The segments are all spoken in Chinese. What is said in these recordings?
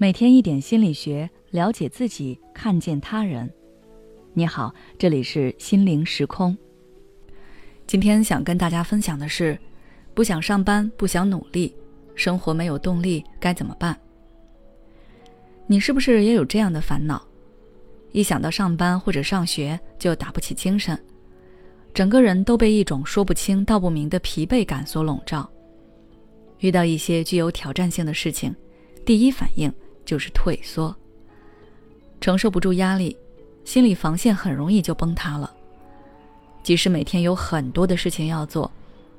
每天一点心理学，了解自己，看见他人。你好，这里是心灵时空。今天想跟大家分享的是，不想上班，不想努力，生活没有动力，该怎么办？你是不是也有这样的烦恼？一想到上班或者上学，就打不起精神，整个人都被一种说不清道不明的疲惫感所笼罩。遇到一些具有挑战性的事情，第一反应。就是退缩，承受不住压力，心理防线很容易就崩塌了。即使每天有很多的事情要做，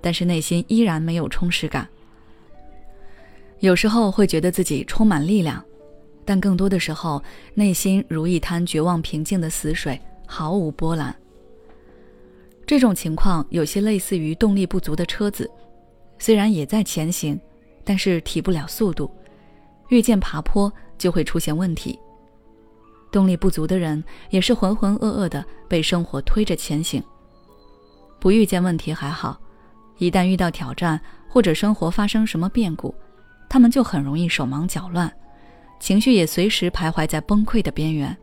但是内心依然没有充实感。有时候会觉得自己充满力量，但更多的时候，内心如一滩绝望平静的死水，毫无波澜。这种情况有些类似于动力不足的车子，虽然也在前行，但是提不了速度。遇见爬坡就会出现问题。动力不足的人也是浑浑噩噩的被生活推着前行。不遇见问题还好，一旦遇到挑战或者生活发生什么变故，他们就很容易手忙脚乱，情绪也随时徘徊在崩溃的边缘。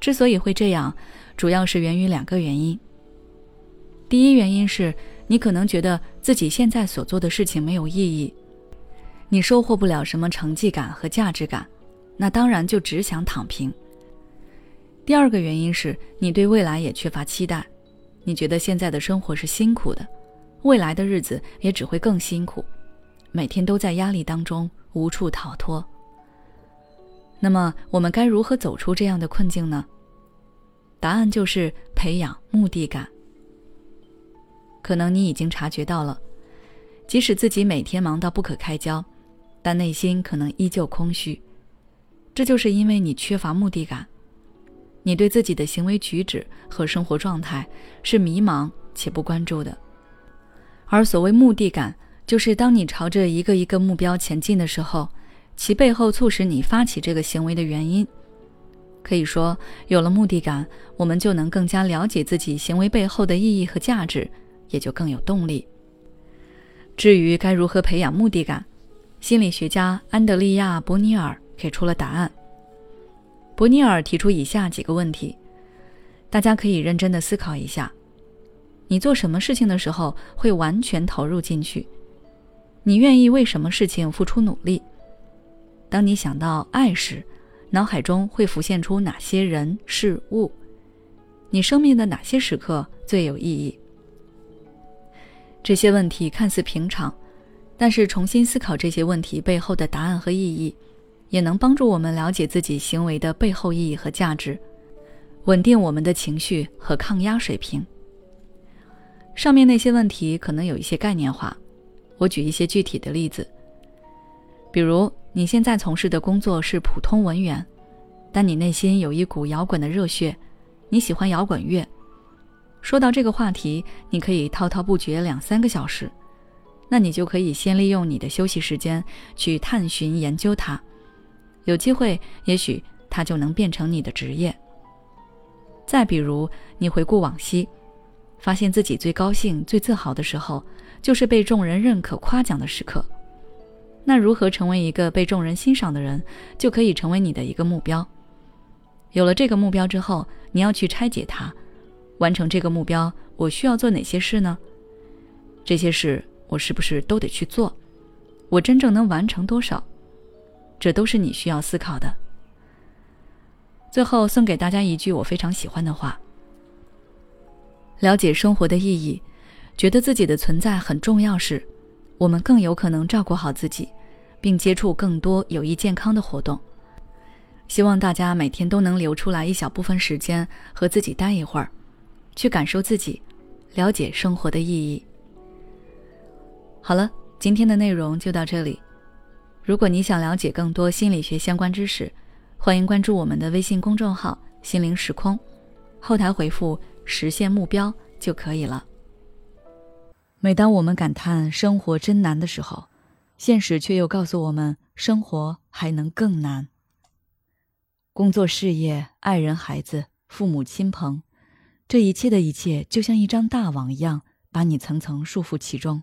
之所以会这样，主要是源于两个原因。第一原因是你可能觉得自己现在所做的事情没有意义。你收获不了什么成绩感和价值感，那当然就只想躺平。第二个原因是你对未来也缺乏期待，你觉得现在的生活是辛苦的，未来的日子也只会更辛苦，每天都在压力当中无处逃脱。那么我们该如何走出这样的困境呢？答案就是培养目的感。可能你已经察觉到了，即使自己每天忙到不可开交。但内心可能依旧空虚，这就是因为你缺乏目的感，你对自己的行为举止和生活状态是迷茫且不关注的。而所谓目的感，就是当你朝着一个一个目标前进的时候，其背后促使你发起这个行为的原因。可以说，有了目的感，我们就能更加了解自己行为背后的意义和价值，也就更有动力。至于该如何培养目的感？心理学家安德利亚·伯尼尔给出了答案。伯尼尔提出以下几个问题，大家可以认真的思考一下：你做什么事情的时候会完全投入进去？你愿意为什么事情付出努力？当你想到爱时，脑海中会浮现出哪些人事物？你生命的哪些时刻最有意义？这些问题看似平常。但是重新思考这些问题背后的答案和意义，也能帮助我们了解自己行为的背后意义和价值，稳定我们的情绪和抗压水平。上面那些问题可能有一些概念化，我举一些具体的例子。比如你现在从事的工作是普通文员，但你内心有一股摇滚的热血，你喜欢摇滚乐。说到这个话题，你可以滔滔不绝两三个小时。那你就可以先利用你的休息时间去探寻研究它，有机会，也许它就能变成你的职业。再比如，你回顾往昔，发现自己最高兴、最自豪的时候，就是被众人认可、夸奖的时刻。那如何成为一个被众人欣赏的人，就可以成为你的一个目标。有了这个目标之后，你要去拆解它，完成这个目标，我需要做哪些事呢？这些事。我是不是都得去做？我真正能完成多少？这都是你需要思考的。最后送给大家一句我非常喜欢的话：了解生活的意义，觉得自己的存在很重要时，我们更有可能照顾好自己，并接触更多有益健康的活动。希望大家每天都能留出来一小部分时间和自己待一会儿，去感受自己，了解生活的意义。好了，今天的内容就到这里。如果你想了解更多心理学相关知识，欢迎关注我们的微信公众号“心灵时空”，后台回复“实现目标”就可以了。每当我们感叹生活真难的时候，现实却又告诉我们，生活还能更难。工作、事业、爱人、孩子、父母亲朋，这一切的一切，就像一张大网一样，把你层层束缚其中。